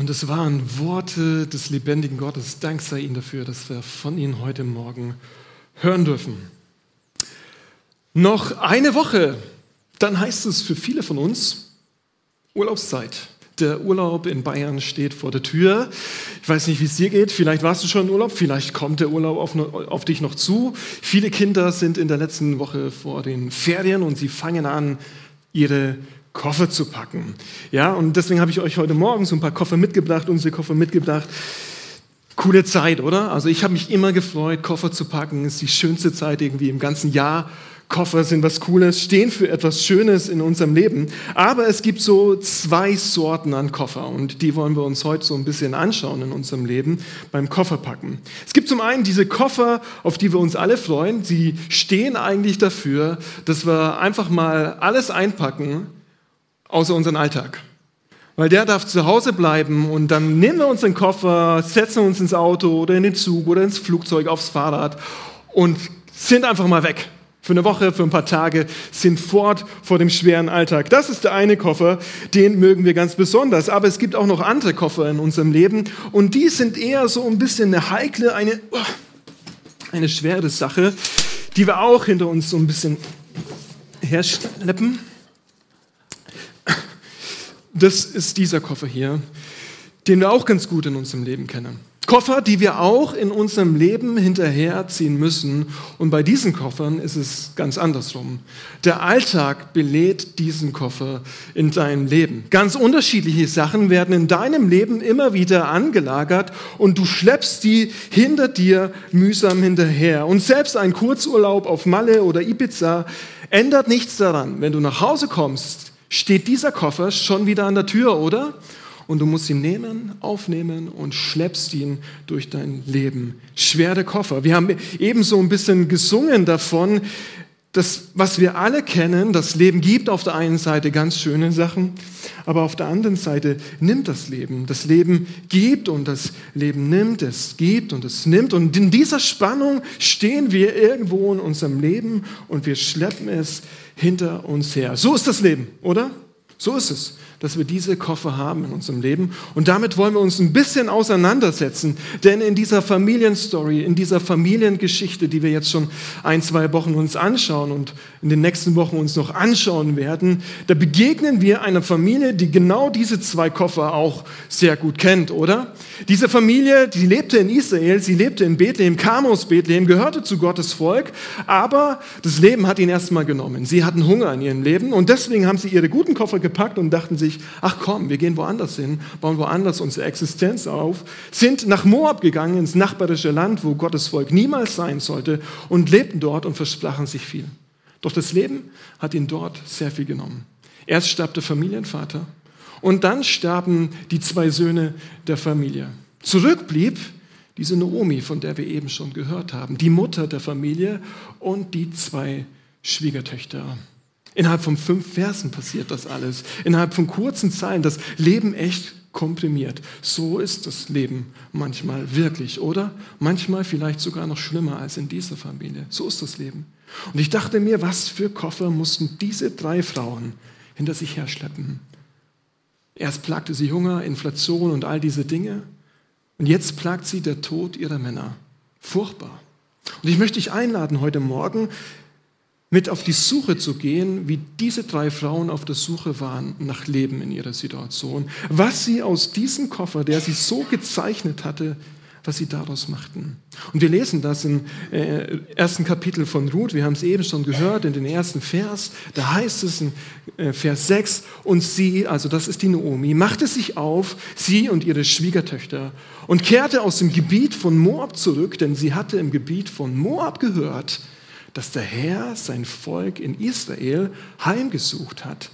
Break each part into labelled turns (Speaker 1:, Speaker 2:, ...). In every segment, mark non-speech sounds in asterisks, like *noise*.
Speaker 1: Und es waren Worte des lebendigen Gottes. Dank sei Ihnen dafür, dass wir von Ihnen heute Morgen hören dürfen. Noch eine Woche, dann heißt es für viele von uns Urlaubszeit. Der Urlaub in Bayern steht vor der Tür. Ich weiß nicht, wie es dir geht. Vielleicht warst du schon im Urlaub, vielleicht kommt der Urlaub auf, auf, dich noch zu. Viele Kinder sind in der letzten Woche vor den Ferien und sie fangen an, ihre Koffer zu packen. Ja, und deswegen habe ich euch heute Morgen so ein paar Koffer mitgebracht, unsere Koffer mitgebracht. Coole Zeit, oder? Also ich habe mich immer gefreut, Koffer zu packen. Ist die schönste Zeit irgendwie im ganzen Jahr. Koffer sind was Cooles, stehen für etwas Schönes in unserem Leben. Aber es gibt so zwei Sorten an Koffer und die wollen wir uns heute so ein bisschen anschauen in unserem Leben beim Kofferpacken. Es gibt zum einen diese Koffer, auf die wir uns alle freuen. Sie stehen eigentlich dafür, dass wir einfach mal alles einpacken, außer unseren Alltag. Weil der darf zu Hause bleiben und dann nehmen wir unseren Koffer, setzen uns ins Auto oder in den Zug oder ins Flugzeug, aufs Fahrrad und sind einfach mal weg. Für eine Woche, für ein paar Tage, sind fort vor dem schweren Alltag. Das ist der eine Koffer, den mögen wir ganz besonders. Aber es gibt auch noch andere Koffer in unserem Leben und die sind eher so ein bisschen eine heikle, eine, oh, eine schwere Sache, die wir auch hinter uns so ein bisschen herschleppen. Das ist dieser Koffer hier, den wir auch ganz gut in unserem Leben kennen. Koffer, die wir auch in unserem Leben hinterherziehen müssen. Und bei diesen Koffern ist es ganz andersrum. Der Alltag belädt diesen Koffer in deinem Leben. Ganz unterschiedliche Sachen werden in deinem Leben immer wieder angelagert und du schleppst die hinter dir mühsam hinterher. Und selbst ein Kurzurlaub auf Malle oder Ibiza ändert nichts daran. Wenn du nach Hause kommst, steht dieser Koffer schon wieder an der Tür, oder? Und du musst ihn nehmen, aufnehmen und schleppst ihn durch dein Leben. Schwere Koffer. Wir haben eben so ein bisschen gesungen davon, das, was wir alle kennen, das Leben gibt auf der einen Seite ganz schöne Sachen, aber auf der anderen Seite nimmt das Leben. Das Leben gibt und das Leben nimmt, es gibt und es nimmt. Und in dieser Spannung stehen wir irgendwo in unserem Leben und wir schleppen es hinter uns her. So ist das Leben, oder? So ist es dass wir diese Koffer haben in unserem Leben. Und damit wollen wir uns ein bisschen auseinandersetzen. Denn in dieser Familienstory, in dieser Familiengeschichte, die wir jetzt schon ein, zwei Wochen uns anschauen und in den nächsten Wochen uns noch anschauen werden, da begegnen wir einer Familie, die genau diese zwei Koffer auch sehr gut kennt, oder? Diese Familie, die lebte in Israel, sie lebte in Bethlehem, kam aus Bethlehem, gehörte zu Gottes Volk, aber das Leben hat ihn erstmal genommen. Sie hatten Hunger in ihrem Leben und deswegen haben sie ihre guten Koffer gepackt und dachten sich, sich, ach komm, wir gehen woanders hin, bauen woanders unsere Existenz auf, sind nach Moab gegangen, ins nachbarische Land, wo Gottes Volk niemals sein sollte und lebten dort und versprachen sich viel. Doch das Leben hat ihn dort sehr viel genommen. Erst starb der Familienvater und dann starben die zwei Söhne der Familie. Zurück blieb diese Naomi, von der wir eben schon gehört haben, die Mutter der Familie und die zwei Schwiegertöchter. Innerhalb von fünf Versen passiert das alles. Innerhalb von kurzen Zeilen. Das Leben echt komprimiert. So ist das Leben manchmal wirklich, oder? Manchmal vielleicht sogar noch schlimmer als in dieser Familie. So ist das Leben. Und ich dachte mir, was für Koffer mussten diese drei Frauen hinter sich herschleppen? Erst plagte sie Hunger, Inflation und all diese Dinge. Und jetzt plagt sie der Tod ihrer Männer. Furchtbar. Und ich möchte dich einladen, heute Morgen mit auf die Suche zu gehen, wie diese drei Frauen auf der Suche waren nach Leben in ihrer Situation. Was sie aus diesem Koffer, der sie so gezeichnet hatte, was sie daraus machten. Und wir lesen das im äh, ersten Kapitel von Ruth, wir haben es eben schon gehört, in den ersten Vers, da heißt es in äh, Vers 6, und sie, also das ist die Naomi, machte sich auf, sie und ihre Schwiegertöchter, und kehrte aus dem Gebiet von Moab zurück, denn sie hatte im Gebiet von Moab gehört, dass der Herr sein Volk in Israel heimgesucht hat,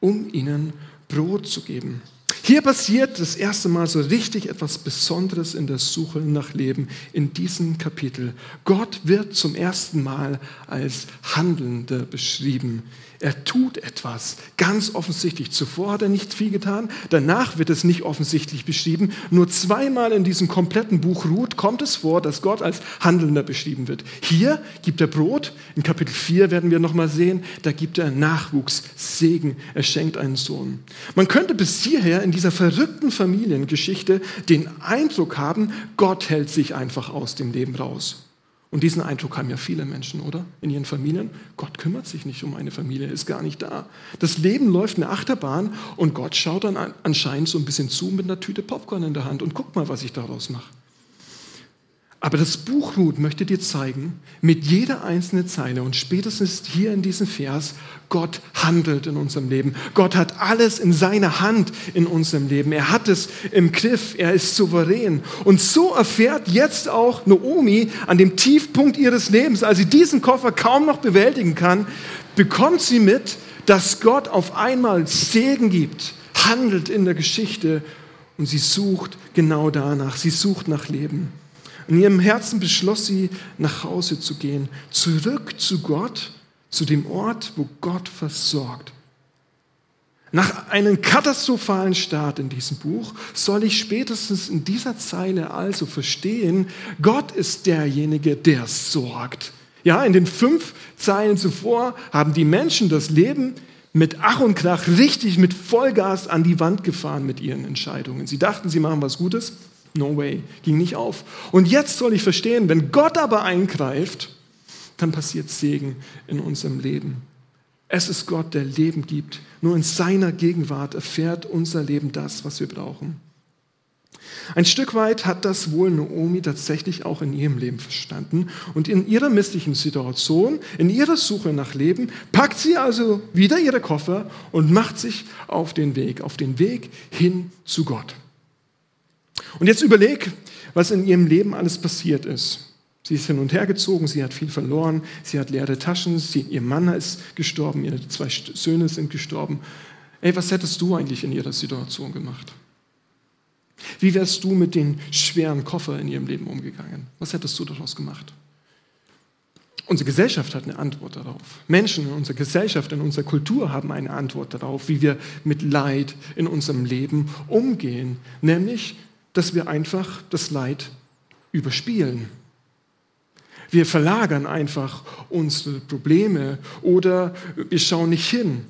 Speaker 1: um ihnen Brot zu geben. Hier passiert das erste Mal so richtig etwas Besonderes in der Suche nach Leben in diesem Kapitel. Gott wird zum ersten Mal als Handelnder beschrieben. Er tut etwas, ganz offensichtlich. Zuvor hat er nicht viel getan, danach wird es nicht offensichtlich beschrieben. Nur zweimal in diesem kompletten Buch Ruth kommt es vor, dass Gott als Handelnder beschrieben wird. Hier gibt er Brot, in Kapitel 4 werden wir nochmal sehen, da gibt er Nachwuchs, Segen, er schenkt einen Sohn. Man könnte bis hierher in dieser verrückten Familiengeschichte den Eindruck haben, Gott hält sich einfach aus dem Leben raus. Und diesen Eindruck haben ja viele Menschen, oder? In ihren Familien. Gott kümmert sich nicht um eine Familie, ist gar nicht da. Das Leben läuft eine Achterbahn und Gott schaut dann anscheinend so ein bisschen zu mit einer Tüte Popcorn in der Hand und guckt mal, was ich daraus mache. Aber das Buch Ruth möchte dir zeigen, mit jeder einzelnen Zeile und spätestens hier in diesem Vers, Gott handelt in unserem Leben. Gott hat alles in seiner Hand in unserem Leben. Er hat es im Griff. Er ist souverän. Und so erfährt jetzt auch Naomi an dem Tiefpunkt ihres Lebens, als sie diesen Koffer kaum noch bewältigen kann, bekommt sie mit, dass Gott auf einmal Segen gibt, handelt in der Geschichte und sie sucht genau danach. Sie sucht nach Leben. In ihrem Herzen beschloss sie, nach Hause zu gehen, zurück zu Gott, zu dem Ort, wo Gott versorgt. Nach einem katastrophalen Start in diesem Buch soll ich spätestens in dieser Zeile also verstehen, Gott ist derjenige, der sorgt. Ja, in den fünf Zeilen zuvor haben die Menschen das Leben mit Ach und Krach richtig mit Vollgas an die Wand gefahren mit ihren Entscheidungen. Sie dachten, sie machen was Gutes, No way, ging nicht auf. Und jetzt soll ich verstehen, wenn Gott aber eingreift, dann passiert Segen in unserem Leben. Es ist Gott, der Leben gibt. Nur in seiner Gegenwart erfährt unser Leben das, was wir brauchen. Ein Stück weit hat das wohl Naomi tatsächlich auch in ihrem Leben verstanden. Und in ihrer misslichen Situation, in ihrer Suche nach Leben, packt sie also wieder ihre Koffer und macht sich auf den Weg, auf den Weg hin zu Gott. Und jetzt überleg, was in ihrem Leben alles passiert ist. Sie ist hin und her gezogen, sie hat viel verloren, sie hat leere Taschen, sie, ihr Mann ist gestorben, ihre zwei Söhne sind gestorben. Ey, was hättest du eigentlich in ihrer Situation gemacht? Wie wärst du mit den schweren Koffer in ihrem Leben umgegangen? Was hättest du daraus gemacht? Unsere Gesellschaft hat eine Antwort darauf. Menschen in unserer Gesellschaft, in unserer Kultur haben eine Antwort darauf, wie wir mit Leid in unserem Leben umgehen. Nämlich dass wir einfach das Leid überspielen. Wir verlagern einfach unsere Probleme oder wir schauen nicht hin.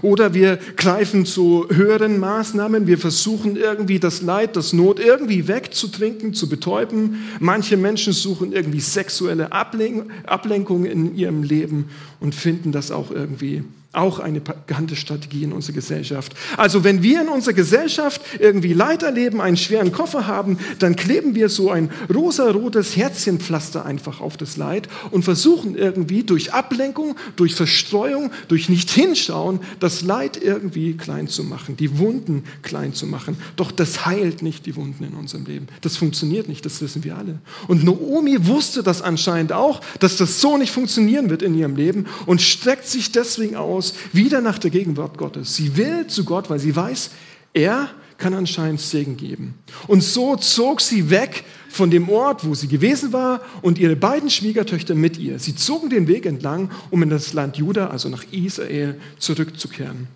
Speaker 1: Oder wir greifen zu höheren Maßnahmen, wir versuchen irgendwie das Leid, das Not irgendwie wegzutrinken, zu betäuben. Manche Menschen suchen irgendwie sexuelle Ablenkung in ihrem Leben und finden das auch irgendwie auch eine bekannte Strategie in unserer Gesellschaft. Also wenn wir in unserer Gesellschaft irgendwie Leid erleben, einen schweren Koffer haben, dann kleben wir so ein rosarotes Herzchenpflaster einfach auf das Leid und versuchen irgendwie durch Ablenkung, durch Verstreuung, durch Nicht-Hinschauen, das Leid irgendwie klein zu machen, die Wunden klein zu machen. Doch das heilt nicht die Wunden in unserem Leben. Das funktioniert nicht, das wissen wir alle. Und Naomi wusste das anscheinend auch, dass das so nicht funktionieren wird in ihrem Leben und streckt sich deswegen aus, aus, wieder nach der Gegenwart Gottes. Sie will zu Gott, weil sie weiß, er kann anscheinend Segen geben. Und so zog sie weg von dem Ort, wo sie gewesen war, und ihre beiden Schwiegertöchter mit ihr. Sie zogen den Weg entlang, um in das Land Juda, also nach Israel, zurückzukehren.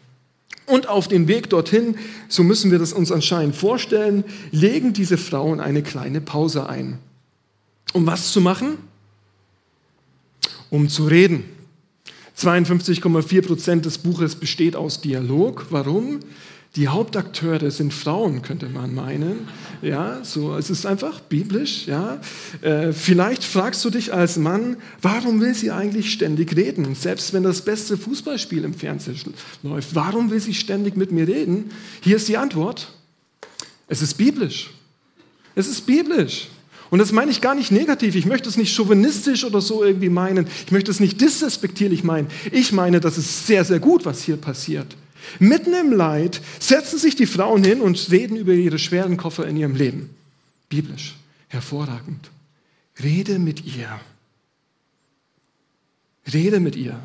Speaker 1: Und auf dem Weg dorthin, so müssen wir das uns anscheinend vorstellen, legen diese Frauen eine kleine Pause ein. Um was zu machen? Um zu reden. 52,4 Prozent des Buches besteht aus Dialog. Warum? Die Hauptakteure sind Frauen, könnte man meinen. Ja, so, es ist einfach biblisch. Ja. Äh, vielleicht fragst du dich als Mann, warum will sie eigentlich ständig reden? Selbst wenn das beste Fußballspiel im Fernsehen läuft, warum will sie ständig mit mir reden? Hier ist die Antwort. Es ist biblisch. Es ist biblisch. Und das meine ich gar nicht negativ. Ich möchte es nicht chauvinistisch oder so irgendwie meinen. Ich möchte es nicht disrespektierlich meinen. Ich meine, das ist sehr, sehr gut, was hier passiert. Mitten im Leid setzen sich die Frauen hin und reden über ihre schweren Koffer in ihrem Leben. Biblisch. Hervorragend. Rede mit ihr. Rede mit ihr.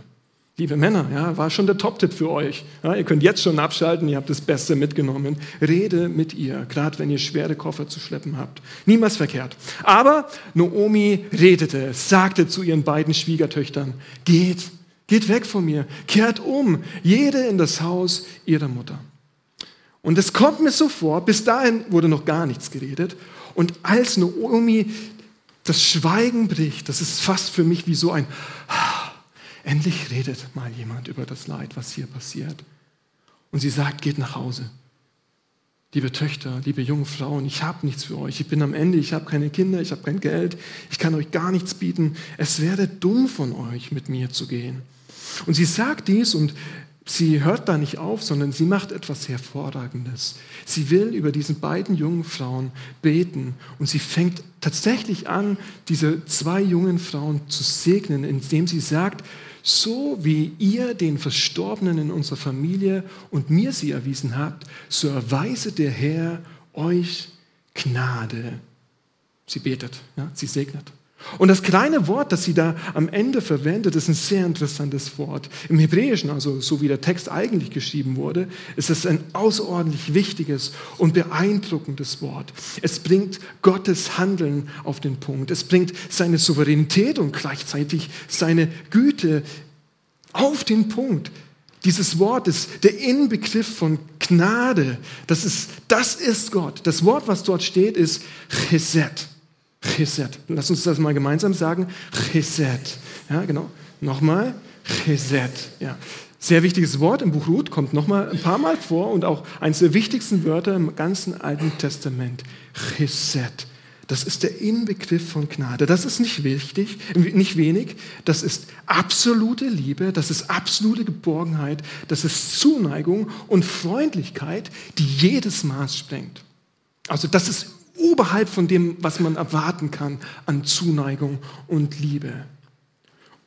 Speaker 1: Liebe Männer, ja, war schon der Top-Tipp für euch. Ja, ihr könnt jetzt schon abschalten, ihr habt das Beste mitgenommen. Rede mit ihr, gerade wenn ihr schwere Koffer zu schleppen habt. Niemals verkehrt. Aber Naomi redete, sagte zu ihren beiden Schwiegertöchtern, geht, geht weg von mir, kehrt um, jede in das Haus ihrer Mutter. Und es kommt mir so vor, bis dahin wurde noch gar nichts geredet. Und als Naomi das Schweigen bricht, das ist fast für mich wie so ein Endlich redet mal jemand über das Leid, was hier passiert. Und sie sagt, geht nach Hause. liebe Töchter, liebe junge Frauen, ich habe nichts für euch. Ich bin am Ende, ich habe keine Kinder, ich habe kein Geld, ich kann euch gar nichts bieten. Es wäre dumm von euch, mit mir zu gehen. Und sie sagt dies und sie hört da nicht auf, sondern sie macht etwas Hervorragendes. Sie will über diesen beiden jungen Frauen beten und sie fängt tatsächlich an, diese zwei jungen Frauen zu segnen, indem sie sagt, so wie ihr den Verstorbenen in unserer Familie und mir sie erwiesen habt, so erweise der Herr euch Gnade. Sie betet, ja, sie segnet. Und das kleine Wort, das sie da am Ende verwendet, ist ein sehr interessantes Wort. Im Hebräischen, also so wie der Text eigentlich geschrieben wurde, ist es ein außerordentlich wichtiges und beeindruckendes Wort. Es bringt Gottes Handeln auf den Punkt. Es bringt seine Souveränität und gleichzeitig seine Güte auf den Punkt. Dieses Wort ist der Inbegriff von Gnade. Das ist, das ist Gott. Das Wort, was dort steht, ist Chesed. Chesed. Lass uns das mal gemeinsam sagen. Chesed. Ja, genau. Nochmal. Chesed. Ja. Sehr wichtiges Wort im Buch Ruth, kommt nochmal ein paar Mal vor und auch eines der wichtigsten Wörter im ganzen Alten Testament. Chesed. Das ist der Inbegriff von Gnade. Das ist nicht wichtig, nicht wenig. Das ist absolute Liebe, das ist absolute Geborgenheit, das ist Zuneigung und Freundlichkeit, die jedes Maß sprengt. Also das ist oberhalb von dem, was man erwarten kann an Zuneigung und Liebe.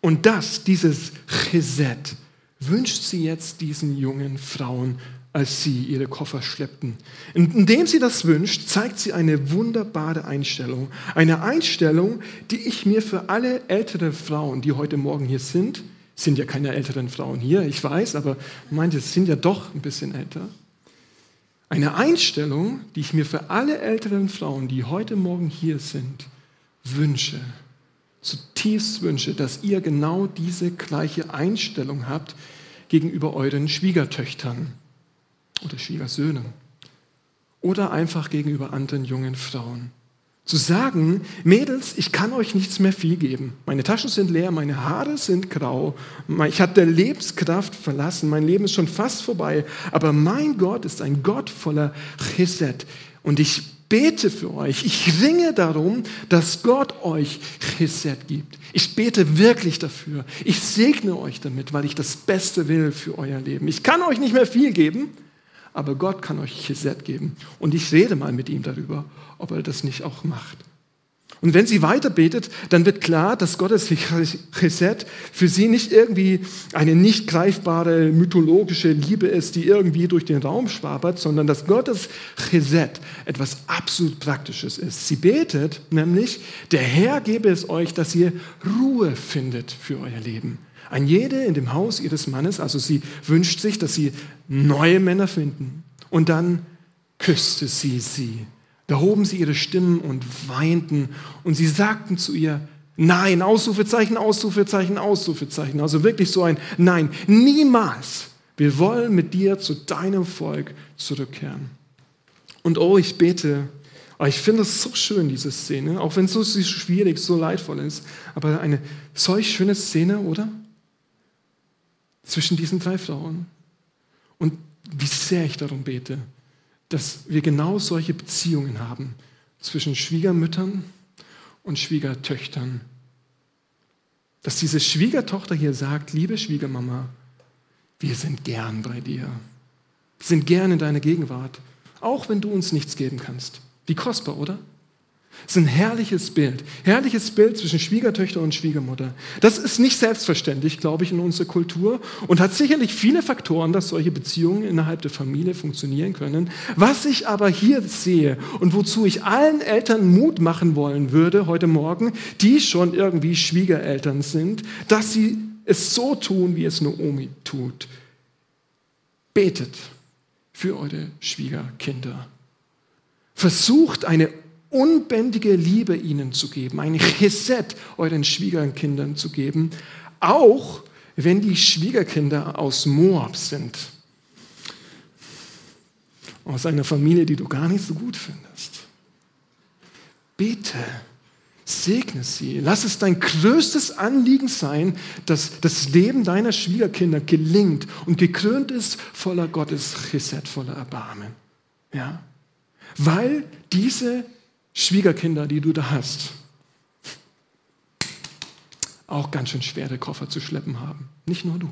Speaker 1: Und das, dieses Chesed, wünscht sie jetzt diesen jungen Frauen, als sie ihre Koffer schleppten. Indem sie das wünscht, zeigt sie eine wunderbare Einstellung. Eine Einstellung, die ich mir für alle älteren Frauen, die heute Morgen hier sind, sind ja keine älteren Frauen hier, ich weiß, aber es sind ja doch ein bisschen älter. Eine Einstellung, die ich mir für alle älteren Frauen, die heute Morgen hier sind, wünsche, zutiefst wünsche, dass ihr genau diese gleiche Einstellung habt gegenüber euren Schwiegertöchtern oder Schwiegersöhnen oder einfach gegenüber anderen jungen Frauen. Zu sagen, Mädels, ich kann euch nichts mehr viel geben. Meine Taschen sind leer, meine Haare sind grau, ich der Lebenskraft verlassen, mein Leben ist schon fast vorbei, aber mein Gott ist ein Gott voller Chesed und ich bete für euch, ich ringe darum, dass Gott euch Chesed gibt. Ich bete wirklich dafür. Ich segne euch damit, weil ich das Beste will für euer Leben. Ich kann euch nicht mehr viel geben, aber Gott kann euch Chesed geben. Und ich rede mal mit ihm darüber, ob er das nicht auch macht. Und wenn sie weiter betet, dann wird klar, dass Gottes Chesed für sie nicht irgendwie eine nicht greifbare mythologische Liebe ist, die irgendwie durch den Raum schwabert, sondern dass Gottes Chesed etwas absolut Praktisches ist. Sie betet nämlich, der Herr gebe es euch, dass ihr Ruhe findet für euer Leben. Ein jede in dem Haus ihres Mannes, also sie wünscht sich, dass sie neue Männer finden. Und dann küsste sie sie. Da hoben sie ihre Stimmen und weinten und sie sagten zu ihr, nein, Ausrufezeichen, Ausrufezeichen, Ausrufezeichen. Also wirklich so ein Nein, niemals. Wir wollen mit dir zu deinem Volk zurückkehren. Und oh, ich bete, oh, ich finde es so schön, diese Szene, auch wenn es so schwierig, so leidvoll ist, aber eine solch schöne Szene, oder? zwischen diesen drei Frauen. Und wie sehr ich darum bete, dass wir genau solche Beziehungen haben zwischen Schwiegermüttern und Schwiegertöchtern. Dass diese Schwiegertochter hier sagt, liebe Schwiegermama, wir sind gern bei dir. Wir sind gern in deiner Gegenwart, auch wenn du uns nichts geben kannst. Wie kostbar, oder? Das ist ein herrliches Bild. Herrliches Bild zwischen Schwiegertöchter und Schwiegermutter. Das ist nicht selbstverständlich, glaube ich, in unserer Kultur und hat sicherlich viele Faktoren, dass solche Beziehungen innerhalb der Familie funktionieren können. Was ich aber hier sehe und wozu ich allen Eltern Mut machen wollen würde heute Morgen, die schon irgendwie Schwiegereltern sind, dass sie es so tun, wie es Naomi tut. Betet für eure Schwiegerkinder. Versucht eine unbändige Liebe ihnen zu geben, ein Chesed euren Schwiegerkindern zu geben, auch wenn die Schwiegerkinder aus Moab sind. Aus einer Familie, die du gar nicht so gut findest. Bete, segne sie. Lass es dein größtes Anliegen sein, dass das Leben deiner Schwiegerkinder gelingt und gekrönt ist voller Gottes Chesed, voller Erbarmen. Ja? weil diese Schwiegerkinder, die du da hast, auch ganz schön schwere Koffer zu schleppen haben. Nicht nur du.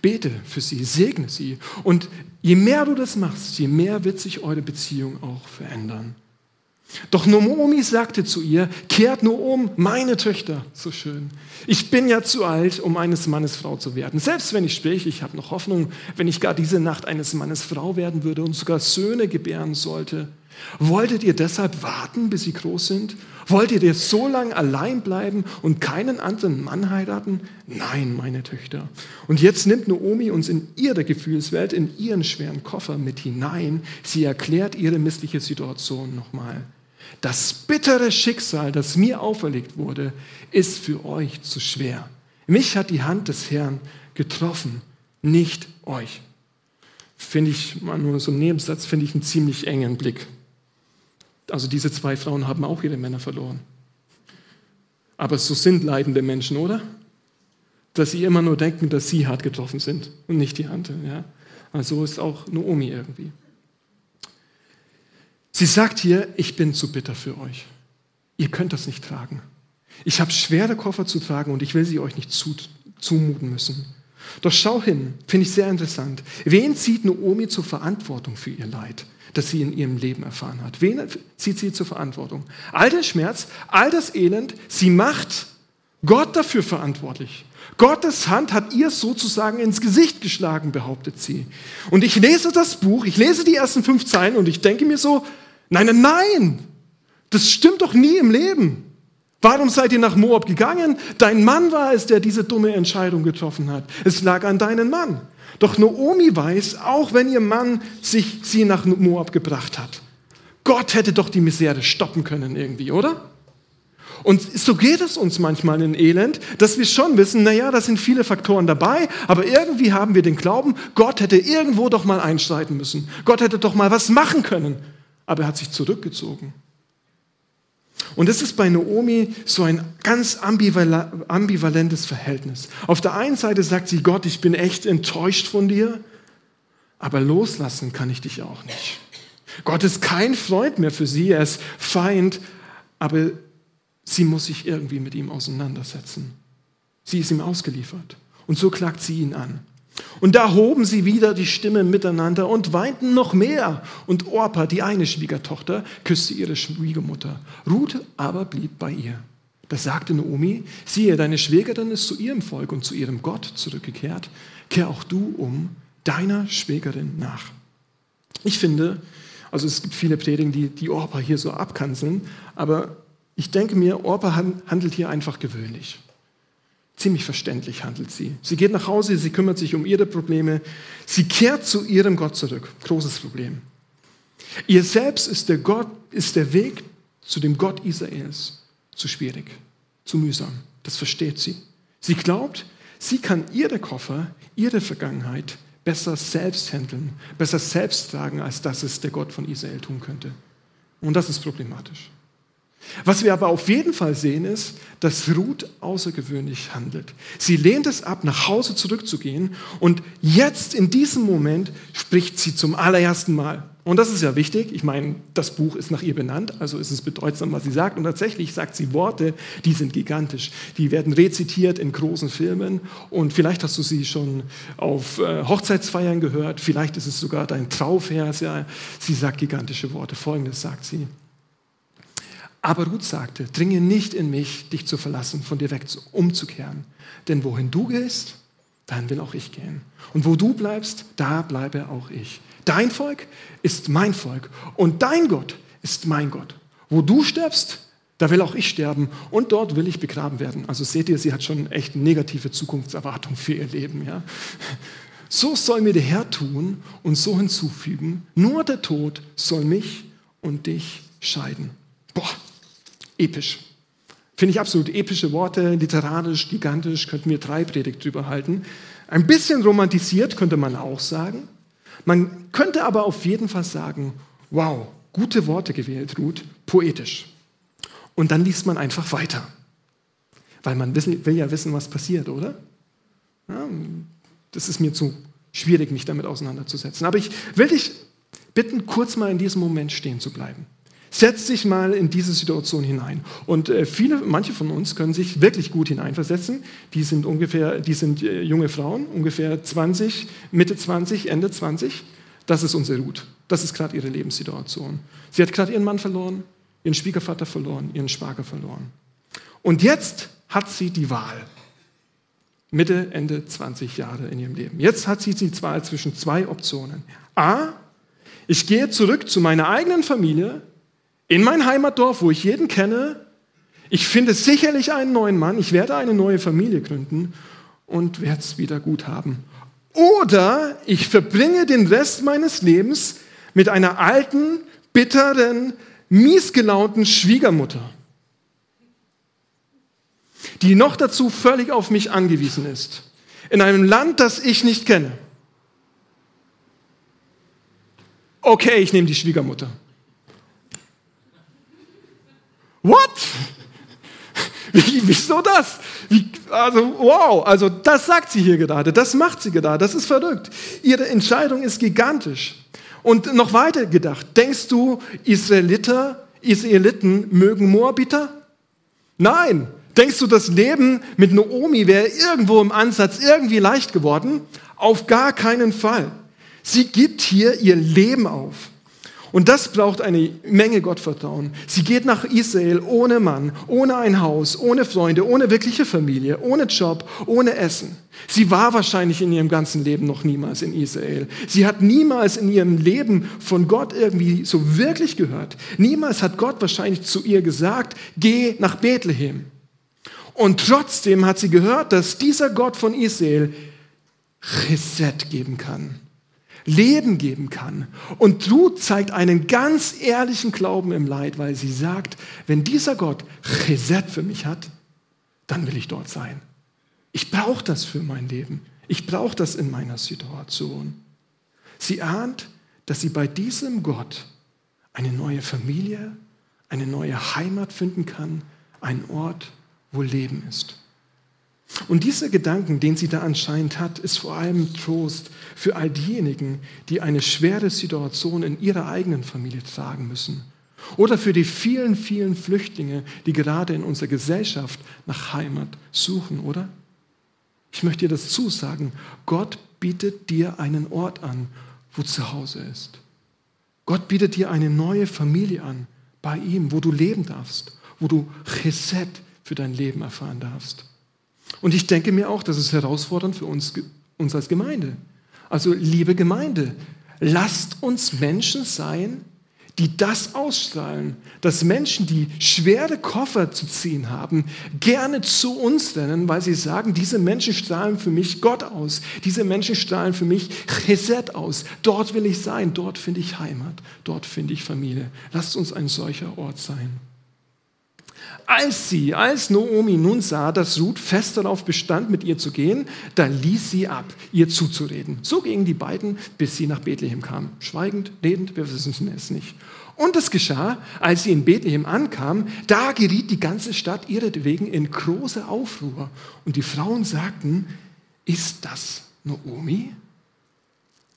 Speaker 1: Bete für sie, segne sie. Und je mehr du das machst, je mehr wird sich eure Beziehung auch verändern. Doch Nomomi sagte zu ihr, kehrt nur um, meine Töchter, so schön. Ich bin ja zu alt, um eines Mannes Frau zu werden. Selbst wenn ich spreche, ich habe noch Hoffnung, wenn ich gar diese Nacht eines Mannes Frau werden würde und sogar Söhne gebären sollte. Wolltet ihr deshalb warten, bis sie groß sind? Wollt ihr so lange allein bleiben und keinen anderen Mann heiraten? Nein, meine Töchter. Und jetzt nimmt Naomi uns in ihre Gefühlswelt, in ihren schweren Koffer mit hinein. Sie erklärt ihre missliche Situation nochmal. Das bittere Schicksal, das mir auferlegt wurde, ist für euch zu schwer. Mich hat die Hand des Herrn getroffen, nicht euch. Finde ich mal nur so einen Nebensatz, finde ich einen ziemlich engen Blick. Also diese zwei Frauen haben auch ihre Männer verloren. Aber so sind leidende Menschen, oder? Dass sie immer nur denken, dass sie hart getroffen sind und nicht die andere. Ja? Also ist auch Naomi irgendwie. Sie sagt hier, ich bin zu bitter für euch. Ihr könnt das nicht tragen. Ich habe schwere Koffer zu tragen und ich will sie euch nicht zumuten müssen. Doch schau hin, finde ich sehr interessant. Wen zieht Naomi zur Verantwortung für ihr Leid, das sie in ihrem Leben erfahren hat? Wen zieht sie zur Verantwortung? All den Schmerz, all das Elend, sie macht Gott dafür verantwortlich. Gottes Hand hat ihr sozusagen ins Gesicht geschlagen, behauptet sie. Und ich lese das Buch, ich lese die ersten fünf Zeilen und ich denke mir so, nein, nein, nein, das stimmt doch nie im Leben. Warum seid ihr nach Moab gegangen? Dein Mann war es, der diese dumme Entscheidung getroffen hat. Es lag an deinem Mann. Doch Naomi weiß, auch wenn ihr Mann sich sie nach Moab gebracht hat, Gott hätte doch die Misere stoppen können irgendwie, oder? Und so geht es uns manchmal in Elend, dass wir schon wissen, naja, da sind viele Faktoren dabei, aber irgendwie haben wir den Glauben, Gott hätte irgendwo doch mal einschreiten müssen. Gott hätte doch mal was machen können. Aber er hat sich zurückgezogen. Und es ist bei Naomi so ein ganz ambivalentes Verhältnis. Auf der einen Seite sagt sie, Gott, ich bin echt enttäuscht von dir, aber loslassen kann ich dich auch nicht. Gott ist kein Freund mehr für sie, er ist Feind, aber Sie muss sich irgendwie mit ihm auseinandersetzen. Sie ist ihm ausgeliefert. Und so klagt sie ihn an. Und da hoben sie wieder die Stimme miteinander und weinten noch mehr. Und Orpa, die eine Schwiegertochter, küsste ihre Schwiegermutter. Ruth aber blieb bei ihr. Da sagte Naomi, siehe, deine Schwägerin ist zu ihrem Volk und zu ihrem Gott zurückgekehrt. Kehr auch du um deiner Schwägerin nach. Ich finde, also es gibt viele Predigen, die die Orpa hier so abkanzeln, aber ich denke mir, Orpa handelt hier einfach gewöhnlich. Ziemlich verständlich handelt sie. Sie geht nach Hause, sie kümmert sich um ihre Probleme, sie kehrt zu ihrem Gott zurück. Großes Problem. Ihr selbst ist der, Gott, ist der Weg zu dem Gott Israels zu schwierig, zu mühsam. Das versteht sie. Sie glaubt, sie kann ihre Koffer, ihre Vergangenheit besser selbst handeln, besser selbst tragen, als das es der Gott von Israel tun könnte. Und das ist problematisch. Was wir aber auf jeden Fall sehen ist, dass Ruth außergewöhnlich handelt. Sie lehnt es ab, nach Hause zurückzugehen und jetzt in diesem Moment spricht sie zum allerersten Mal. Und das ist ja wichtig. Ich meine, das Buch ist nach ihr benannt, also ist es bedeutsam, was sie sagt. Und tatsächlich sagt sie Worte, die sind gigantisch. Die werden rezitiert in großen Filmen. Und vielleicht hast du sie schon auf äh, Hochzeitsfeiern gehört. Vielleicht ist es sogar dein Trauvers. Ja. Sie sagt gigantische Worte. Folgendes sagt sie. Aber Ruth sagte, dringe nicht in mich, dich zu verlassen, von dir weg umzukehren. Denn wohin du gehst, dahin will auch ich gehen. Und wo du bleibst, da bleibe auch ich. Dein Volk ist mein Volk und dein Gott ist mein Gott. Wo du stirbst, da will auch ich sterben und dort will ich begraben werden. Also seht ihr, sie hat schon echt negative Zukunftserwartung für ihr Leben. Ja? So soll mir der Herr tun und so hinzufügen, nur der Tod soll mich und dich scheiden. Episch. Finde ich absolut epische Worte, literarisch, gigantisch, könnten wir drei Predigt drüber halten. Ein bisschen romantisiert könnte man auch sagen. Man könnte aber auf jeden Fall sagen, wow, gute Worte gewählt, Ruth, poetisch. Und dann liest man einfach weiter. Weil man will ja wissen, was passiert, oder? Ja, das ist mir zu schwierig, mich damit auseinanderzusetzen. Aber ich will dich bitten, kurz mal in diesem Moment stehen zu bleiben. Setz dich mal in diese Situation hinein. Und äh, viele, manche von uns können sich wirklich gut hineinversetzen. Die sind ungefähr, die sind äh, junge Frauen, ungefähr 20, Mitte 20, Ende 20. Das ist unsere Ruth. Das ist gerade ihre Lebenssituation. Sie hat gerade ihren Mann verloren, ihren Schwiegervater verloren, ihren Schwager verloren. Und jetzt hat sie die Wahl. Mitte, Ende 20 Jahre in ihrem Leben. Jetzt hat sie die Wahl zwischen zwei Optionen. A, ich gehe zurück zu meiner eigenen Familie, in mein Heimatdorf, wo ich jeden kenne. Ich finde sicherlich einen neuen Mann, ich werde eine neue Familie gründen und werde es wieder gut haben. Oder ich verbringe den Rest meines Lebens mit einer alten, bitteren, miesgelaunten Schwiegermutter die noch dazu völlig auf mich angewiesen ist, in einem Land, das ich nicht kenne. Okay, ich nehme die Schwiegermutter. What? *laughs* Wie, wieso das? Wie, also, wow, also das sagt sie hier gerade, das macht sie gerade, das ist verrückt. Ihre Entscheidung ist gigantisch. Und noch weiter gedacht, denkst du, Israeliter, Israeliten mögen Moabiter? Nein, Denkst du, das Leben mit Naomi wäre irgendwo im Ansatz irgendwie leicht geworden? Auf gar keinen Fall. Sie gibt hier ihr Leben auf. Und das braucht eine Menge Gottvertrauen. Sie geht nach Israel ohne Mann, ohne ein Haus, ohne Freunde, ohne wirkliche Familie, ohne Job, ohne Essen. Sie war wahrscheinlich in ihrem ganzen Leben noch niemals in Israel. Sie hat niemals in ihrem Leben von Gott irgendwie so wirklich gehört. Niemals hat Gott wahrscheinlich zu ihr gesagt, geh nach Bethlehem. Und trotzdem hat sie gehört, dass dieser Gott von Israel Reset geben kann, Leben geben kann. Und Ruth zeigt einen ganz ehrlichen Glauben im Leid, weil sie sagt, wenn dieser Gott Reset für mich hat, dann will ich dort sein. Ich brauche das für mein Leben. Ich brauche das in meiner Situation. Sie ahnt, dass sie bei diesem Gott eine neue Familie, eine neue Heimat finden kann, einen Ort, wo Leben ist. Und dieser Gedanken, den sie da anscheinend hat, ist vor allem Trost für all diejenigen, die eine schwere Situation in ihrer eigenen Familie tragen müssen. Oder für die vielen, vielen Flüchtlinge, die gerade in unserer Gesellschaft nach Heimat suchen, oder? Ich möchte dir das zusagen. Gott bietet dir einen Ort an, wo zu Hause ist. Gott bietet dir eine neue Familie an, bei ihm, wo du leben darfst, wo du Reset für dein Leben erfahren darfst. Und ich denke mir auch, das ist herausfordernd für uns, uns als Gemeinde. Also liebe Gemeinde, lasst uns Menschen sein, die das ausstrahlen, dass Menschen, die schwere Koffer zu ziehen haben, gerne zu uns rennen, weil sie sagen, diese Menschen strahlen für mich Gott aus, diese Menschen strahlen für mich Reset aus. Dort will ich sein, dort finde ich Heimat, dort finde ich Familie. Lasst uns ein solcher Ort sein. Als sie, als Naomi nun sah, dass Ruth fest darauf bestand, mit ihr zu gehen, da ließ sie ab, ihr zuzureden. So gingen die beiden, bis sie nach Bethlehem kamen. Schweigend, redend, wir wissen es nicht. Und es geschah, als sie in Bethlehem ankam, da geriet die ganze Stadt ihretwegen in große Aufruhr. Und die Frauen sagten, ist das Naomi?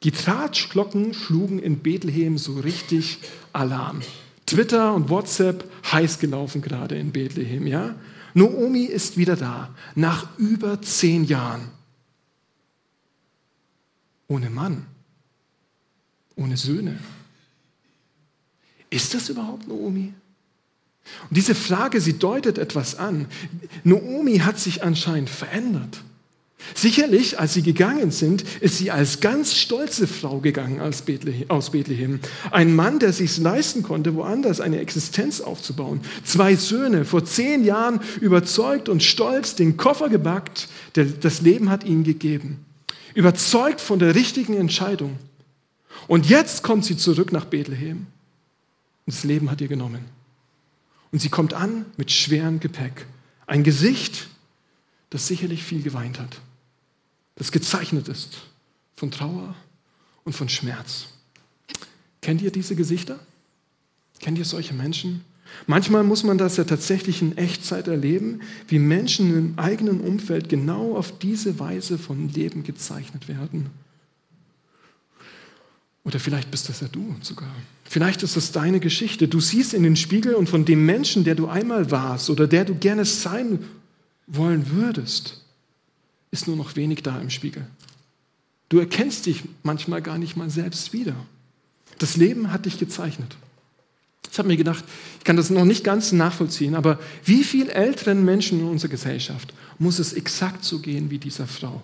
Speaker 1: Die Tratschglocken schlugen in Bethlehem so richtig Alarm. Twitter und WhatsApp heiß gelaufen gerade in Bethlehem, ja? Naomi ist wieder da, nach über zehn Jahren. Ohne Mann, ohne Söhne. Ist das überhaupt Naomi? Und diese Frage, sie deutet etwas an. Naomi hat sich anscheinend verändert. Sicherlich, als sie gegangen sind, ist sie als ganz stolze Frau gegangen aus Bethlehem. Ein Mann, der sich leisten konnte, woanders eine Existenz aufzubauen. Zwei Söhne, vor zehn Jahren überzeugt und stolz, den Koffer gebackt, das Leben hat ihnen gegeben. Überzeugt von der richtigen Entscheidung. Und jetzt kommt sie zurück nach Bethlehem. Und das Leben hat ihr genommen. Und sie kommt an mit schwerem Gepäck. Ein Gesicht, das sicherlich viel geweint hat das gezeichnet ist von Trauer und von Schmerz. Kennt ihr diese Gesichter? Kennt ihr solche Menschen? Manchmal muss man das ja tatsächlich in Echtzeit erleben, wie Menschen im eigenen Umfeld genau auf diese Weise von Leben gezeichnet werden. Oder vielleicht bist das ja du sogar. Vielleicht ist das deine Geschichte. Du siehst in den Spiegel und von dem Menschen, der du einmal warst oder der du gerne sein wollen würdest, ist nur noch wenig da im Spiegel. Du erkennst dich manchmal gar nicht mal selbst wieder. Das Leben hat dich gezeichnet. Ich habe mir gedacht, ich kann das noch nicht ganz nachvollziehen, aber wie viel älteren Menschen in unserer Gesellschaft muss es exakt so gehen wie dieser Frau?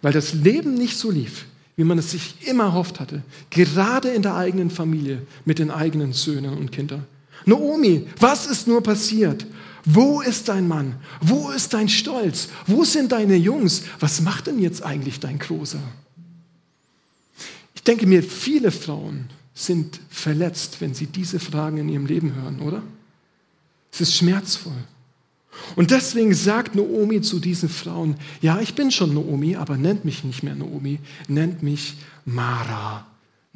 Speaker 1: Weil das Leben nicht so lief, wie man es sich immer erhofft hatte, gerade in der eigenen Familie mit den eigenen Söhnen und Kindern. Naomi, was ist nur passiert? Wo ist dein Mann? Wo ist dein Stolz? Wo sind deine Jungs? Was macht denn jetzt eigentlich dein Großer? Ich denke mir, viele Frauen sind verletzt, wenn sie diese Fragen in ihrem Leben hören, oder? Es ist schmerzvoll. Und deswegen sagt Naomi zu diesen Frauen, ja, ich bin schon Naomi, aber nennt mich nicht mehr Naomi, nennt mich Mara.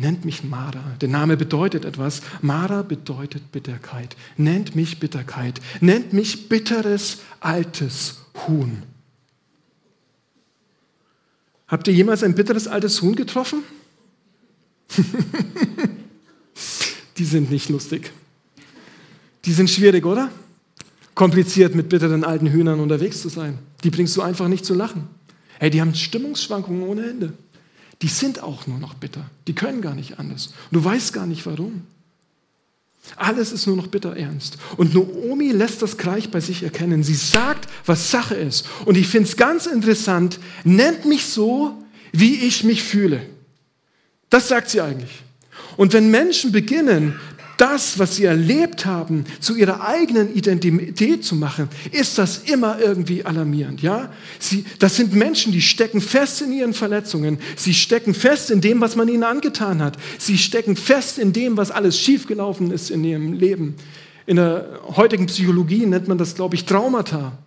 Speaker 1: Nennt mich Mara. Der Name bedeutet etwas. Mara bedeutet Bitterkeit. Nennt mich Bitterkeit. Nennt mich bitteres, altes Huhn. Habt ihr jemals ein bitteres, altes Huhn getroffen? *laughs* die sind nicht lustig. Die sind schwierig, oder? Kompliziert mit bitteren alten Hühnern unterwegs zu sein. Die bringst du einfach nicht zu lachen. Hey, die haben Stimmungsschwankungen ohne Ende. Die sind auch nur noch bitter. Die können gar nicht anders. Und du weißt gar nicht warum. Alles ist nur noch bitter ernst. Und Naomi lässt das gleich bei sich erkennen. Sie sagt, was Sache ist. Und ich finde es ganz interessant, nennt mich so, wie ich mich fühle. Das sagt sie eigentlich. Und wenn Menschen beginnen, das, was sie erlebt haben, zu ihrer eigenen Identität zu machen, ist das immer irgendwie alarmierend. Ja? Sie, das sind Menschen, die stecken fest in ihren Verletzungen. Sie stecken fest in dem, was man ihnen angetan hat. Sie stecken fest in dem, was alles schiefgelaufen ist in ihrem Leben. In der heutigen Psychologie nennt man das, glaube ich, Traumata.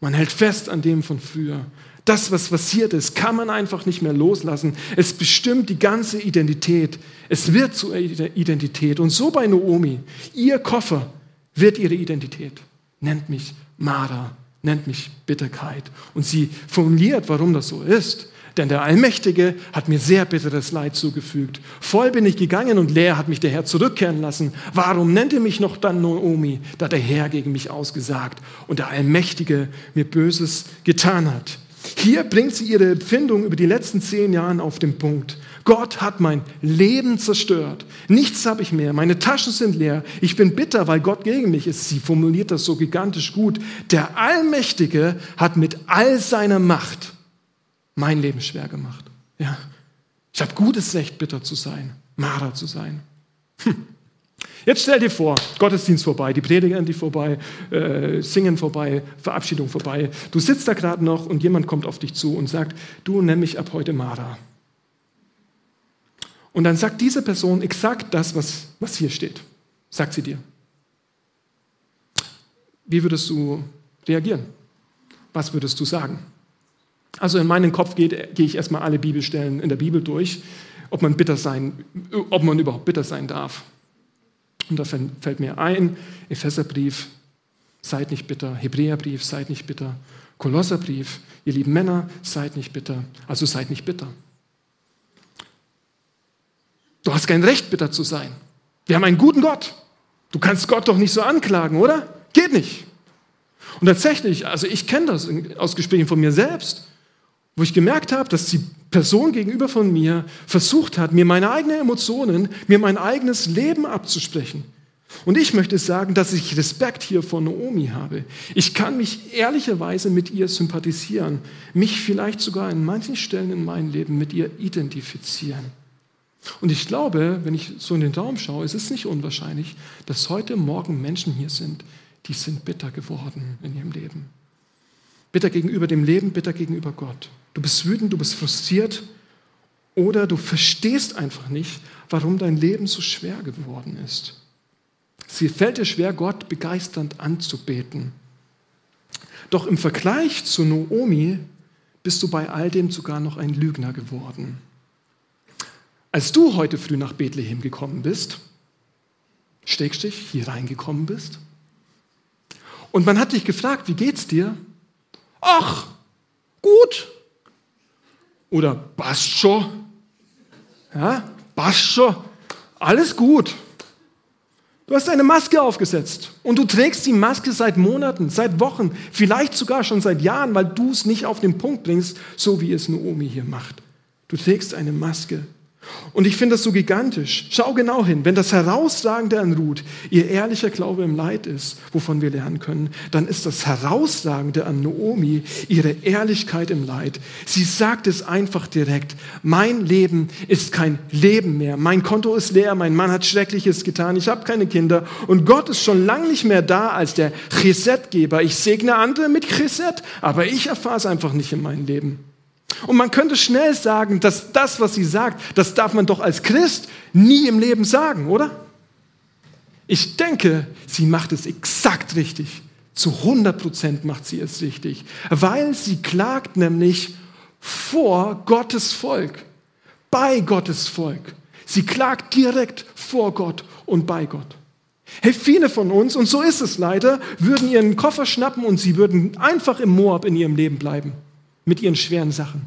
Speaker 1: Man hält fest an dem von früher. Das, was passiert ist, kann man einfach nicht mehr loslassen. Es bestimmt die ganze Identität. Es wird zur Identität. Und so bei Naomi. Ihr Koffer wird ihre Identität. Nennt mich Mara, nennt mich Bitterkeit. Und sie formuliert, warum das so ist. Denn der Allmächtige hat mir sehr bitteres Leid zugefügt. Voll bin ich gegangen und leer hat mich der Herr zurückkehren lassen. Warum nennt ihr mich noch dann Naomi, da der Herr gegen mich ausgesagt und der Allmächtige mir Böses getan hat? Hier bringt sie ihre Empfindung über die letzten zehn Jahre auf den Punkt. Gott hat mein Leben zerstört. Nichts habe ich mehr. Meine Taschen sind leer. Ich bin bitter, weil Gott gegen mich ist. Sie formuliert das so gigantisch gut. Der Allmächtige hat mit all seiner Macht mein Leben schwer gemacht. Ja. Ich habe gutes Recht, bitter zu sein, Mara zu sein. Hm. Jetzt stell dir vor, Gottesdienst vorbei, die Prediger endlich vorbei, äh, Singen vorbei, Verabschiedung vorbei. Du sitzt da gerade noch und jemand kommt auf dich zu und sagt, du nenn mich ab heute Mara. Und dann sagt diese Person exakt das, was, was hier steht. Sagt sie dir. Wie würdest du reagieren? Was würdest du sagen? Also in meinen Kopf gehe geh ich erstmal alle Bibelstellen in der Bibel durch, ob man bitter sein, ob man überhaupt bitter sein darf. Und da fällt mir ein, Epheserbrief, seid nicht bitter, Hebräerbrief, seid nicht bitter, Kolosserbrief, ihr lieben Männer, seid nicht bitter, also seid nicht bitter. Du hast kein Recht, bitter zu sein. Wir haben einen guten Gott. Du kannst Gott doch nicht so anklagen, oder? Geht nicht. Und tatsächlich, also ich kenne das aus Gesprächen von mir selbst, wo ich gemerkt habe, dass die Person gegenüber von mir versucht hat, mir meine eigenen Emotionen, mir mein eigenes Leben abzusprechen. Und ich möchte sagen, dass ich Respekt hier vor Naomi habe. Ich kann mich ehrlicherweise mit ihr sympathisieren, mich vielleicht sogar an manchen Stellen in meinem Leben mit ihr identifizieren. Und ich glaube, wenn ich so in den Raum schaue, es ist nicht unwahrscheinlich, dass heute Morgen Menschen hier sind, die sind bitter geworden in ihrem Leben. Bitter gegenüber dem Leben, bitter gegenüber Gott. Du bist wütend, du bist frustriert oder du verstehst einfach nicht, warum dein Leben so schwer geworden ist. Es fällt dir schwer, Gott begeisternd anzubeten. Doch im Vergleich zu Noomi bist du bei all dem sogar noch ein Lügner geworden. Als du heute früh nach Bethlehem gekommen bist, Steckstich, hier reingekommen bist, und man hat dich gefragt, wie geht's dir? Ach, gut, oder passt schon. Ja, passt schon, alles gut. Du hast eine Maske aufgesetzt und du trägst die Maske seit Monaten, seit Wochen, vielleicht sogar schon seit Jahren, weil du es nicht auf den Punkt bringst, so wie es Naomi hier macht. Du trägst eine Maske. Und ich finde das so gigantisch. Schau genau hin. Wenn das Herausragende an Ruth ihr ehrlicher Glaube im Leid ist, wovon wir lernen können, dann ist das Herausragende an Naomi ihre Ehrlichkeit im Leid. Sie sagt es einfach direkt. Mein Leben ist kein Leben mehr. Mein Konto ist leer. Mein Mann hat Schreckliches getan. Ich habe keine Kinder. Und Gott ist schon lange nicht mehr da als der Chesetgeber. Ich segne andere mit Cheset, aber ich erfahre es einfach nicht in meinem Leben. Und man könnte schnell sagen, dass das, was sie sagt, das darf man doch als Christ nie im Leben sagen, oder? Ich denke, sie macht es exakt richtig. Zu 100 Prozent macht sie es richtig, weil sie klagt nämlich vor Gottes Volk, bei Gottes Volk. Sie klagt direkt vor Gott und bei Gott. Hey, viele von uns, und so ist es leider, würden ihren Koffer schnappen und sie würden einfach im Moab in ihrem Leben bleiben mit ihren schweren Sachen.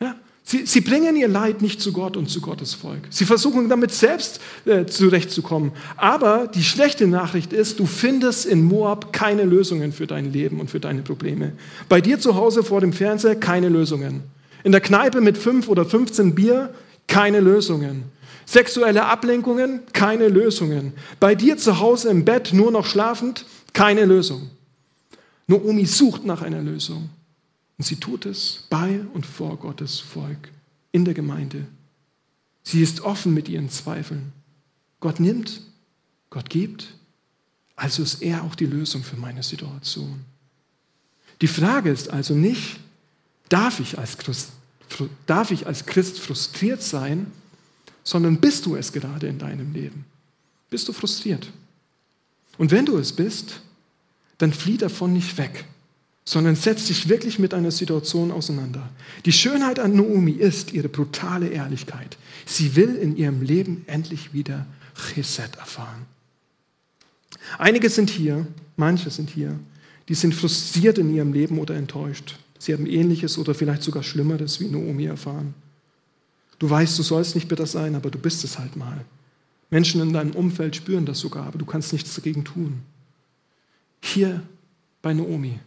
Speaker 1: Ja? Sie, sie bringen ihr Leid nicht zu Gott und zu Gottes Volk. Sie versuchen damit selbst äh, zurechtzukommen. Aber die schlechte Nachricht ist, du findest in Moab keine Lösungen für dein Leben und für deine Probleme. Bei dir zu Hause vor dem Fernseher keine Lösungen. In der Kneipe mit fünf oder 15 Bier keine Lösungen. Sexuelle Ablenkungen, keine Lösungen. Bei dir zu Hause im Bett nur noch schlafend, keine Lösung. Noomi sucht nach einer Lösung. Und sie tut es bei und vor Gottes Volk in der Gemeinde. Sie ist offen mit ihren Zweifeln. Gott nimmt, Gott gibt, also ist er auch die Lösung für meine Situation. Die Frage ist also nicht, darf ich als Christ, darf ich als Christ frustriert sein, sondern bist du es gerade in deinem Leben? Bist du frustriert? Und wenn du es bist, dann flieh davon nicht weg, sondern setz dich wirklich mit einer Situation auseinander. Die Schönheit an Naomi ist ihre brutale Ehrlichkeit. Sie will in ihrem Leben endlich wieder Chesed erfahren. Einige sind hier, manche sind hier, die sind frustriert in ihrem Leben oder enttäuscht. Sie haben ähnliches oder vielleicht sogar Schlimmeres wie Naomi erfahren. Du weißt, du sollst nicht bitter sein, aber du bist es halt mal. Menschen in deinem Umfeld spüren das sogar, aber du kannst nichts dagegen tun. Hier bei Naomi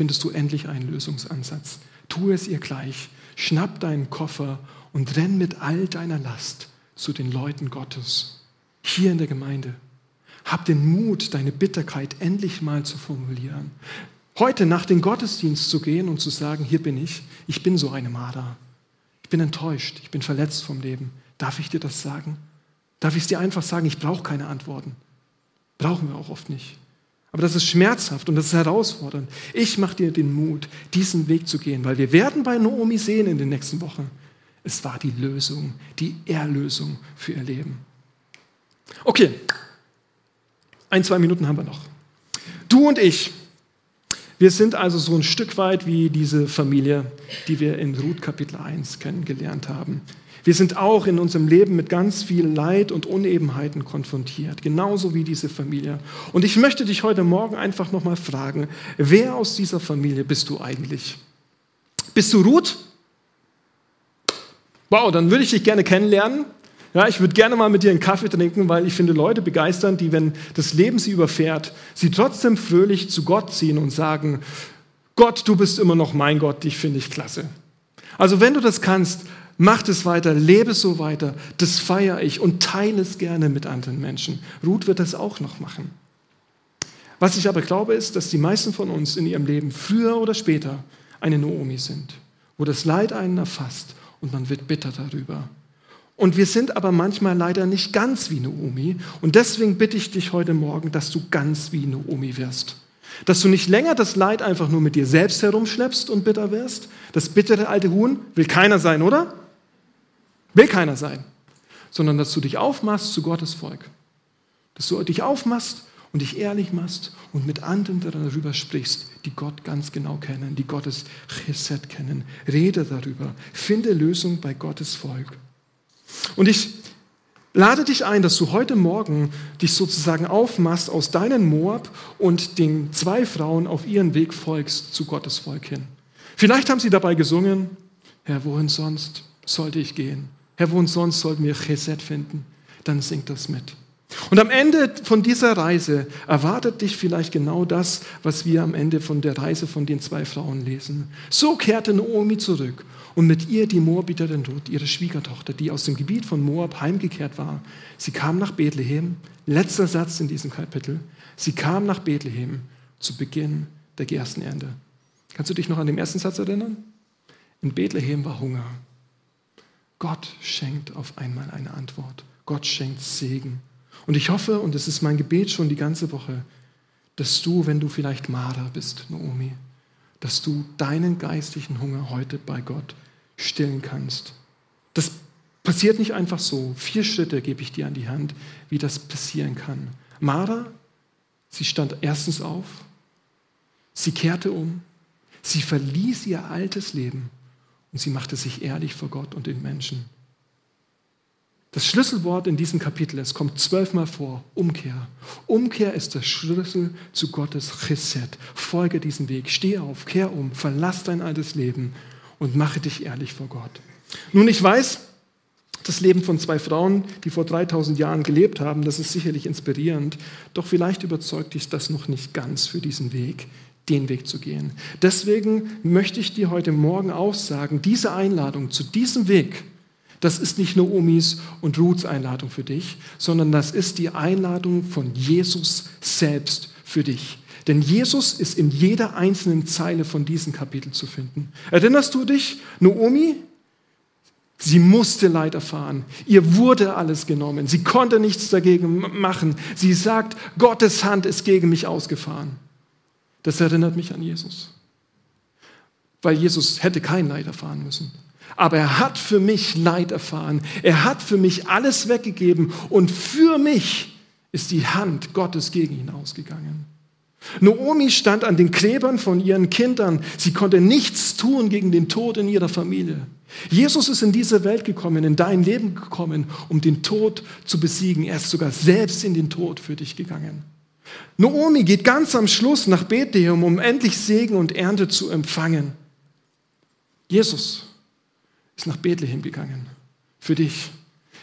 Speaker 1: findest du endlich einen Lösungsansatz. Tu es ihr gleich. Schnapp deinen Koffer und renn mit all deiner Last zu den Leuten Gottes. Hier in der Gemeinde. Hab den Mut, deine Bitterkeit endlich mal zu formulieren. Heute nach dem Gottesdienst zu gehen und zu sagen, hier bin ich, ich bin so eine Marder. Ich bin enttäuscht, ich bin verletzt vom Leben. Darf ich dir das sagen? Darf ich es dir einfach sagen, ich brauche keine Antworten? Brauchen wir auch oft nicht. Aber das ist schmerzhaft und das ist herausfordernd. Ich mache dir den Mut, diesen Weg zu gehen, weil wir werden bei Naomi sehen in den nächsten Wochen. Es war die Lösung, die Erlösung für ihr Leben. Okay, ein, zwei Minuten haben wir noch. Du und ich, wir sind also so ein Stück weit wie diese Familie, die wir in Ruth Kapitel 1 kennengelernt haben. Wir sind auch in unserem Leben mit ganz viel Leid und Unebenheiten konfrontiert, genauso wie diese Familie. Und ich möchte dich heute Morgen einfach nochmal fragen, wer aus dieser Familie bist du eigentlich? Bist du Ruth? Wow, dann würde ich dich gerne kennenlernen. Ja, ich würde gerne mal mit dir einen Kaffee trinken, weil ich finde Leute begeistern, die, wenn das Leben sie überfährt, sie trotzdem fröhlich zu Gott ziehen und sagen, Gott, du bist immer noch mein Gott, dich finde ich klasse. Also wenn du das kannst, Mach es weiter, lebe so weiter. Das feiere ich und teile es gerne mit anderen Menschen. Ruth wird das auch noch machen. Was ich aber glaube, ist, dass die meisten von uns in ihrem Leben früher oder später eine Noomi sind, wo das Leid einen erfasst und man wird bitter darüber. Und wir sind aber manchmal leider nicht ganz wie Naomi. Und deswegen bitte ich dich heute Morgen, dass du ganz wie Naomi wirst. Dass du nicht länger das Leid einfach nur mit dir selbst herumschleppst und bitter wirst. Das bittere alte Huhn will keiner sein, oder? Will keiner sein. Sondern dass du dich aufmachst zu Gottes Volk. Dass du dich aufmachst und dich ehrlich machst und mit anderen darüber sprichst, die Gott ganz genau kennen, die Gottes Chesed kennen. Rede darüber. Finde Lösung bei Gottes Volk. Und ich lade dich ein, dass du heute Morgen dich sozusagen aufmachst aus deinen Moab und den zwei Frauen auf ihren Weg folgst zu Gottes Volk hin. Vielleicht haben sie dabei gesungen, Herr, wohin sonst sollte ich gehen? Herr, wo sonst sollten wir Chesed finden? Dann singt das mit. Und am Ende von dieser Reise erwartet dich vielleicht genau das, was wir am Ende von der Reise von den zwei Frauen lesen. So kehrte Naomi zurück und mit ihr die Moabiterin Ruth, ihre Schwiegertochter, die aus dem Gebiet von Moab heimgekehrt war. Sie kam nach Bethlehem, letzter Satz in diesem Kapitel, sie kam nach Bethlehem zu Beginn der Gerstenernte. Kannst du dich noch an den ersten Satz erinnern? In Bethlehem war Hunger. Gott schenkt auf einmal eine Antwort. Gott schenkt Segen. Und ich hoffe, und es ist mein Gebet schon die ganze Woche, dass du, wenn du vielleicht Mara bist, Naomi, dass du deinen geistlichen Hunger heute bei Gott stillen kannst. Das passiert nicht einfach so. Vier Schritte gebe ich dir an die Hand, wie das passieren kann. Mara, sie stand erstens auf, sie kehrte um, sie verließ ihr altes Leben und sie machte sich ehrlich vor Gott und den Menschen. Das Schlüsselwort in diesem Kapitel, es kommt zwölfmal vor, Umkehr. Umkehr ist der Schlüssel zu Gottes Chesed. Folge diesem Weg, steh auf, kehr um, verlass dein altes Leben und mache dich ehrlich vor Gott. Nun, ich weiß, das Leben von zwei Frauen, die vor 3000 Jahren gelebt haben, das ist sicherlich inspirierend, doch vielleicht überzeugt dich das noch nicht ganz für diesen Weg, den Weg zu gehen. Deswegen möchte ich dir heute Morgen auch sagen, diese Einladung zu diesem Weg, das ist nicht nur Omis und Ruths Einladung für dich, sondern das ist die Einladung von Jesus selbst für dich. Denn Jesus ist in jeder einzelnen Zeile von diesem Kapitel zu finden. Erinnerst du dich, Naomi? Sie musste Leid erfahren. Ihr wurde alles genommen. Sie konnte nichts dagegen machen. Sie sagt, Gottes Hand ist gegen mich ausgefahren. Das erinnert mich an Jesus. Weil Jesus hätte kein Leid erfahren müssen. Aber er hat für mich Leid erfahren. Er hat für mich alles weggegeben und für mich ist die Hand Gottes gegen ihn ausgegangen. Naomi stand an den Gräbern von ihren Kindern. Sie konnte nichts tun gegen den Tod in ihrer Familie. Jesus ist in diese Welt gekommen, in dein Leben gekommen, um den Tod zu besiegen. Er ist sogar selbst in den Tod für dich gegangen. Naomi geht ganz am Schluss nach Bethlehem, um endlich Segen und Ernte zu empfangen. Jesus ist nach Bethlehem gegangen. Für dich.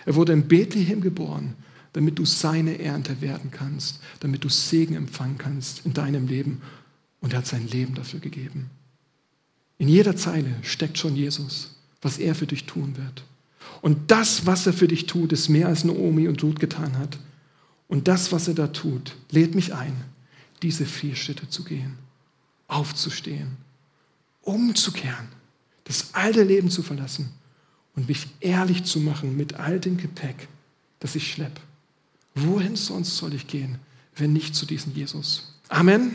Speaker 1: Er wurde in Bethlehem geboren, damit du seine Ernte werden kannst, damit du Segen empfangen kannst in deinem Leben. Und er hat sein Leben dafür gegeben. In jeder Zeile steckt schon Jesus, was er für dich tun wird. Und das, was er für dich tut, ist mehr als Naomi und Ruth getan hat. Und das, was er da tut, lädt mich ein, diese vier Schritte zu gehen, aufzustehen, umzukehren das alte Leben zu verlassen und mich ehrlich zu machen mit all dem Gepäck, das ich schleppe. Wohin sonst soll ich gehen, wenn nicht zu diesem Jesus? Amen.